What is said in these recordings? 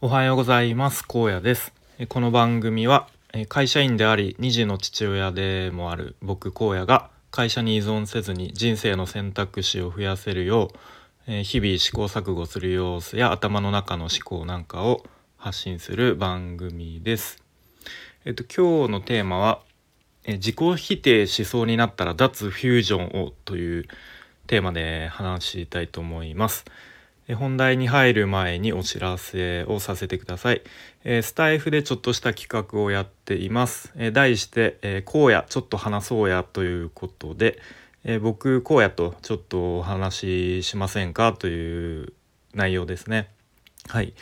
おはようございます高野ですこの番組は会社員であり2児の父親でもある僕荒野が会社に依存せずに人生の選択肢を増やせるよう日々試行錯誤する様子や頭の中の思考なんかを発信する番組です。えっと今日のテーマは自己否定しそうになったら脱フュージョンをというテーマで話したいと思います。本題に入る前にお知らせをさせてください。スタイフでちょっとした企画をやっています。題して「荒野ちょっと話そうや」ということで僕荒野とちょっとお話ししませんか？という内容ですね。はい。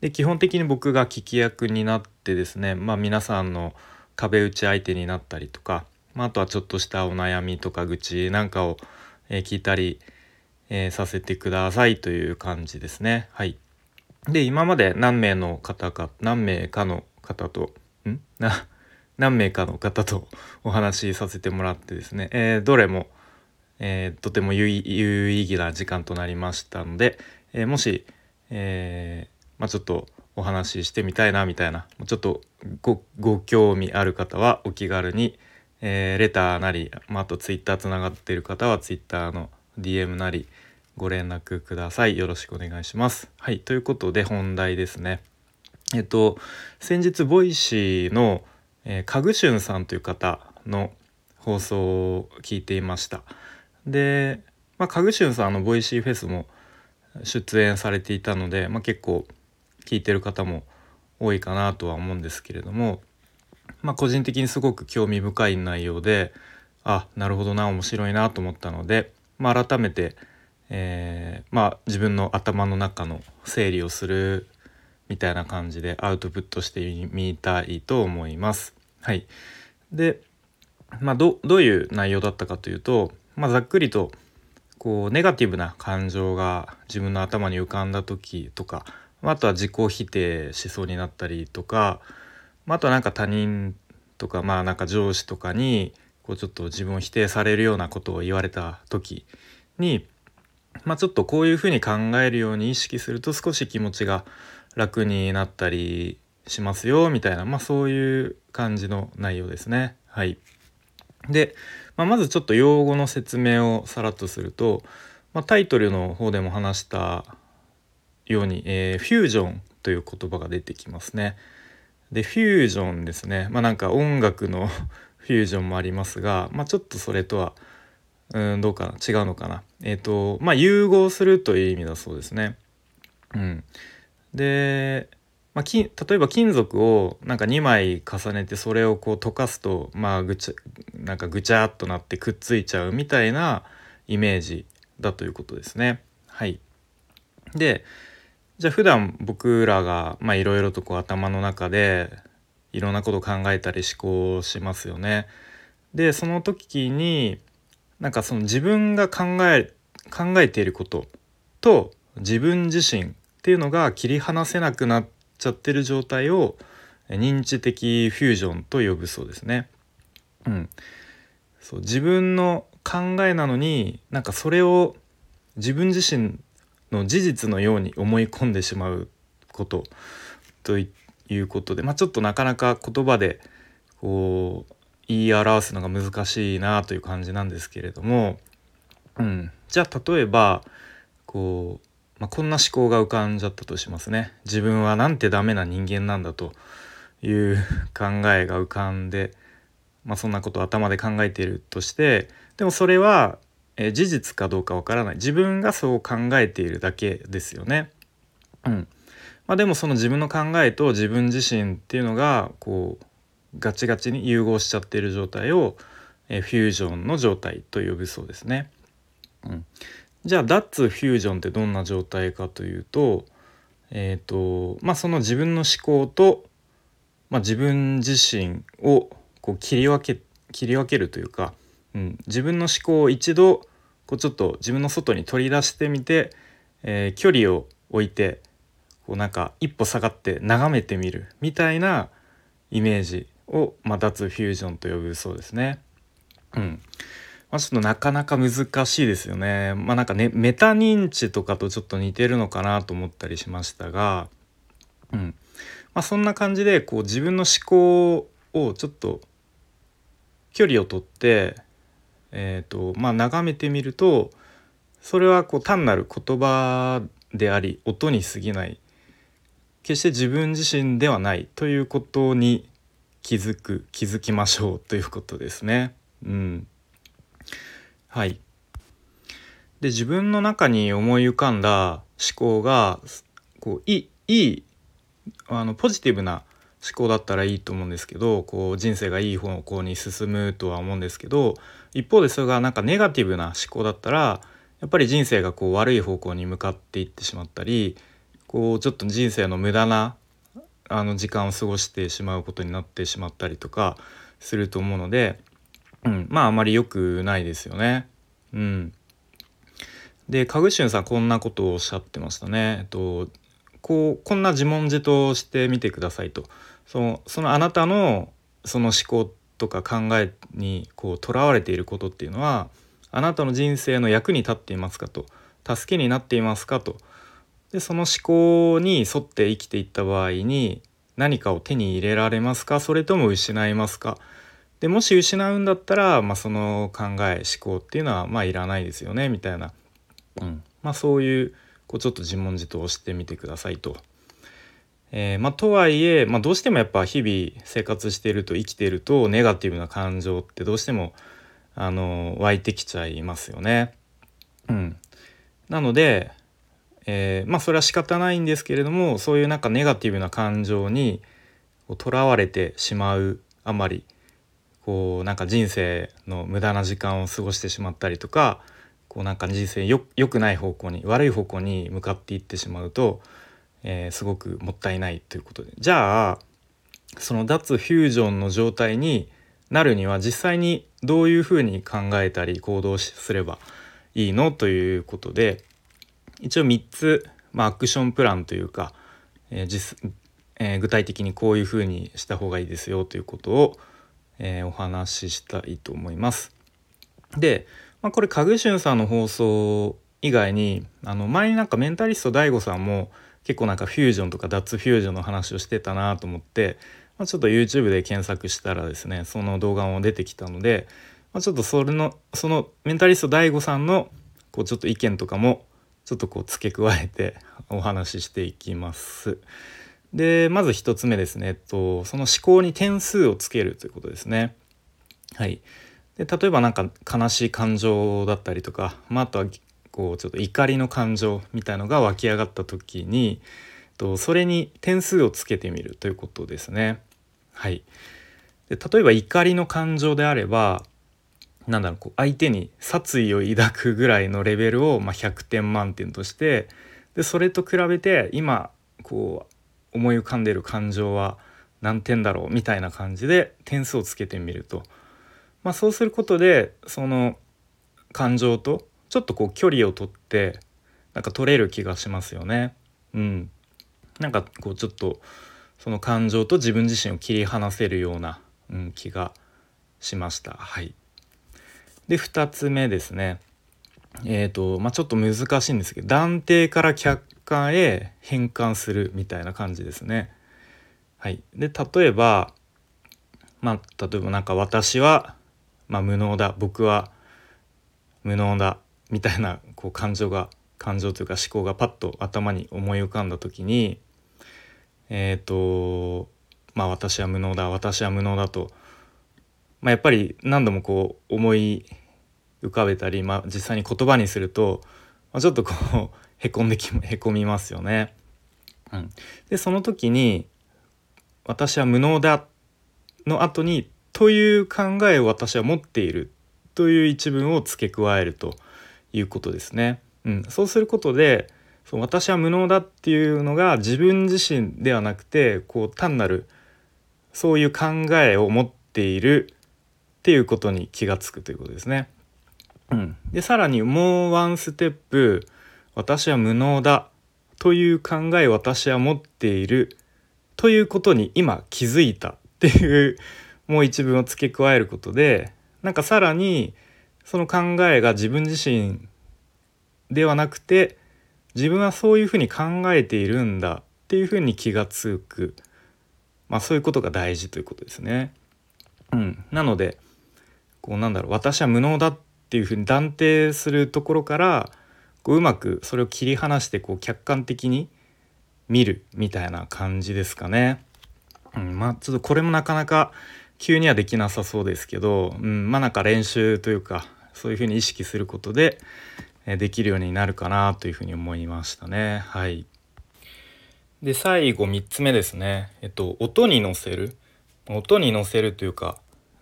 で基本的に僕が聞き役になってですね、まあ、皆さんの壁打ち相手になったりとか、まあ、あとはちょっとしたお悩みとか愚痴なんかを聞いたりえー、させてくださいという感じですね。はい。で、今まで何名の方か、何名かの方と、ん？な、何名かの方と お話しさせてもらってですね、えー、どれも、えー、とても有意義な時間となりましたので、えもし、えまあ、ちょっとお話ししてみたいなみたいなちょっとご興味ある方はお気軽に、えレターなり、まあ、あとツイッターつながっている方はツイッターの DM なりご連絡ください。よろしくお願いします。はい、ということで本題ですね。えっと先日ボイシーの、えー、かぐしゅんさんという方の放送を聞いていました。で、まあ、かぐしゅんさんのボイシーフェスも出演されていたので、まあ、結構聞いてる方も多いかなとは思うんですけれども、まあ、個人的にすごく興味深い内容であなるほどな面白いなと思ったので、まあ、改めてえー、まあ自分の頭の中の整理をするみたいな感じでアウトプットしてみたいと思います。はい、で、まあ、どどういう内容だったかというと、まあ、ざっくりとこうネガティブな感情が自分の頭に浮かんだ時とかあとは自己否定しそうになったりとかあとはなんか他人とかまあなんか上司とかにこうちょっと自分を否定されるようなことを言われた時にまあ、ちょっとこういうふうに考えるように意識すると少し気持ちが楽になったりしますよみたいな、まあ、そういう感じの内容ですね。はい、で、まあ、まずちょっと用語の説明をさらっとすると、まあ、タイトルの方でも話したように、えー、フュージョンという言葉が出てきますね。でフュージョンですねまあなんか音楽のフュージョンもありますが、まあ、ちょっとそれとはうんどうかな違うのかなえっ、ー、とまあ融合するという意味だそうですね。うん、で、まあ、例えば金属をなんか2枚重ねてそれをこう溶かすとまあぐちゃなんかぐちゃっとなってくっついちゃうみたいなイメージだということですね。はい、でじゃあ普段僕らがいろいろとこう頭の中でいろんなことを考えたり思考しますよね。でその時になんかその自分が考え考えていることと自分自身っていうのが切り離せなくなっちゃってる状態を認知的フュージョンと呼ぶそうですね。うん、そう自分の考えなのになんかそれを自分自身の事実のように思い込んでしまうことといいうことで、まあ、ちょっとなかなか言葉でこう言い表すのが難しいなという感じなんですけれども、うん、じゃあ例えばこう、まあ、こんな思考が浮かんじゃったとしますね。自分はなんてダメな人間なんだという考えが浮かんで、まあ、そんなことを頭で考えているとしてでもそれはえ事実かどうかわからない自分がそう考えているだけですよね。うんまあ、でもその自分の考えと自分自身っていうのがこうガチガチに融合しちゃっている状態を、えフュージョンの状態と呼ぶそうですね。うん、じゃあ脱フュージョンってどんな状態かというと,、えーとまあ、その自分の思考と、まあ、自分自身をこう切り分け切り分けるというか、うん、自分の思考を一度こうちょっと自分の外に取り出してみて、えー、距離を置いてこうなんか一歩下がって眺めてみるみたいなイメージを、まあ、脱フュージョンと呼ぶそうですね。うんまあ、ちょっとなかなか難しいですよね。まあなんかねメタ認知とかとちょっと似てるのかなと思ったりしましたが、うんまあ、そんな感じでこう自分の思考をちょっと距離をとって、えーとまあ、眺めてみるとそれはこう単なる言葉であり音に過ぎない決して自分自身ではないということに気づく気づきましょうということですね。うん、はいで自分の中に思い浮かんだ思考がこういいあのポジティブな思考だったらいいと思うんですけどこう人生がいい方向に進むとは思うんですけど一方でそれがなんかネガティブな思考だったらやっぱり人生がこう悪い方向に向かっていってしまったりこうちょっと人生の無駄なあの時間を過ごしてしまうことになってしまったりとかすると思うので、うん、まああまり良くないですよね。うん、でかぐしゅんさんこんなことをおっしゃってましたね。えっとこうこんな自問自答してみてくださいと。そのそのあなたのその思考とか考えにこうとらわれていることっていうのはあなたの人生の役に立っていますかと助けになっていますかとでその思考に沿って生きていった場合に何かを手に入れられますか？それとも失いますか？でもし失うんだったら、まあ、その考え思考っていうのはまあいらないですよねみたいな、うん。まあ、そういうこうちょっと自問自答をしてみてくださいと。えー、まあ、とはいえ、まあ、どうしてもやっぱ日々生活していると生きているとネガティブな感情ってどうしてもあの湧いてきちゃいますよね。うん、なので、えー、まあそれは仕方ないんですけれどもそういうなんかネガティブな感情にとらわれてしまうあまりこうなんか人生の無駄な時間を過ごしてしまったりとかこうなんか人生よ良くない方向に悪い方向に向かっていってしまうとえー、すごくもったいないということで。じゃあその脱フュージョンの状態になるには実際にどういうふうに考えたり行動すればいいの？ということで一応3つ、まあ、アクションプランというか、えー実えー、具体的にこういうふうにした方がいいですよということを、えー、お話ししたいと思います。で、まあ、これカグシュンさんの放送以外にあの前になんかメンタリスト DAIGO さんも結構なんかフュージョンとか脱フュージョンの話をしてたなと思って、まあ、ちょっと YouTube で検索したらですねその動画も出てきたので、まあ、ちょっとそれのそのメンタリスト DAIGO さんのこうちょっと意見とかもちょっとこう付け加えて お話ししていきます。でまず1つ目ですね、えっと、その思考に点数をつけるということですね。はい、で例えば何か悲しい感情だったりとか、まあ、あとはこうちょっと怒りの感情みたいのが湧き上がった時にとそれに点数をつけてみるということですね。はい、で例えば怒りの感情であればなんだろうこう相手に殺意を抱くぐらいのレベルを、まあ、100点満点としてでそれと比べて今こう思い浮かんでる感情は何点だろうみたいな感じで点数をつけてみると、まあ、そうすることでその感情とちょっとこう距離をとってなんか取れる気がしますよね。うん、なんかこうちょっとその感情と自分自身を切り離せるような、うん、気がしました。はい、で2つ目ですね。えーとまあ、ちょっと難しいんですけど断定から客観へ変換するみたいな感じですね。はい、で例えばまあ例えばなんか私は、まあ、無能だ僕は無能だみたいなこう感情が感情というか思考がパッと頭に思い浮かんだ時にえっ、ー、とまあ私は無能だ私は無能だと、まあ、やっぱり何度もこう思い浮かべたり、まあ、実際に言葉にすると、まあ、ちょっとこう へこんできへこみますよね。うん、でその時に「私は無能だ」の後に「という考えを私は持っている」という一文を付け加えると。いうことですね。うん、そうすることでそう私は無能だっていうのが自分自身ではなくてこう単なるそういう考えを持っているっていうことに気が付くということですね。うん、でさらにもうワンステップ私は無能だという考え私は持っているということに今気づいたっていうもう一文を付け加えることでなんかさらにその考えが自分自身ではなくて自分はそういうふうに考えているんだっていうふうに気が付く、まあ、そういうことが大事ということですね。うん、なのでこうなんだろう私は無能だっていうふうに断定するところからこううまくそれを切り離してこう客観的に見るみたいな感じですかね。うん、まあちょっとこれもなかなか急にはできなさそうですけど、うん、まあなんか練習というかそういうふうに意識することでできるようになるかなというふうに思いましたね。はい。で最後3つ目ですね。えっと音に乗せる音に乗せるというか、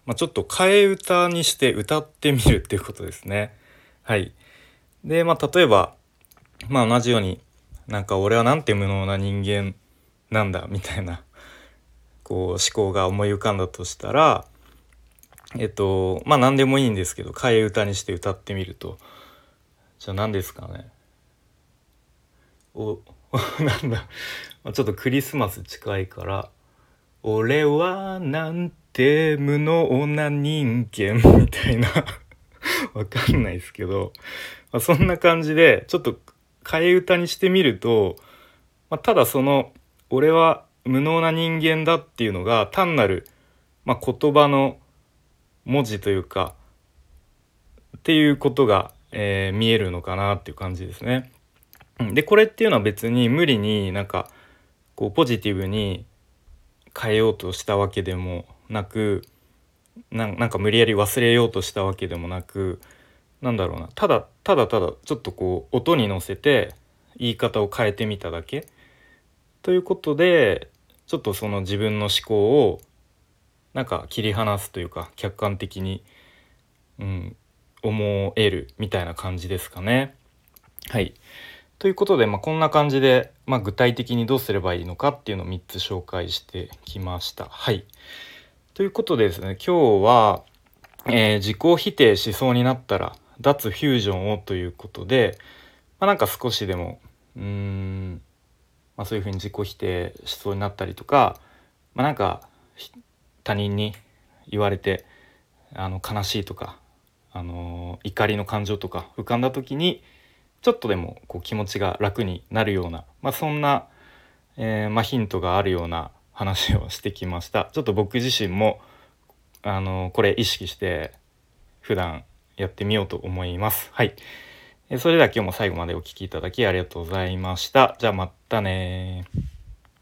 まあ、ちょっと替え歌にして歌ってみるっていうことですね。はい。でまあ例えばまあ同じようになんか俺はなんて無能な人間なんだみたいなこう思考が思い浮かんだとしたらえっとまあ何でもいいんですけど替え歌にして歌ってみるとじゃあ何ですかねお なんだちょっとクリスマス近いから「俺はなんて無能な人間」みたいな。わかんないですけど、まあ、そんな感じでちょっと替え歌にしてみると、まあ、ただその「俺は無能な人間だ」っていうのが単なる、まあ、言葉の文字というかっていうことが、えー、見えるのかなっていう感じですね。でこれっていうのは別に無理になんかこうポジティブに変えようとしたわけでもなくなんか無理やり忘れようとしたわけでもなくなんだろうなただただただちょっとこう音に乗せて言い方を変えてみただけということでちょっとその自分の思考をなんか切り離すというか客観的に、うん、思えるみたいな感じですかね。はい。ということで、まあ、こんな感じで、まあ、具体的にどうすればいいのかっていうのを3つ紹介してきました。はい。ということでですね今日は、えー、自己否定しそうになったら脱フュージョンをということで、まあ、なんか少しでもうん、まあ、そういうふうに自己否定しそうになったりとか、まあ、なんか他人に言われてあの悲しいとか、あの怒りの感情とか浮かんだ時にちょっとでもこう気持ちが楽になるような、まあ、そんな、えー、まあ、ヒントがあるような話をしてきました。ちょっと僕自身もあのこれ意識して普段やってみようと思います。はい。それでは今日も最後までお聴きいただきありがとうございました。じゃあまたね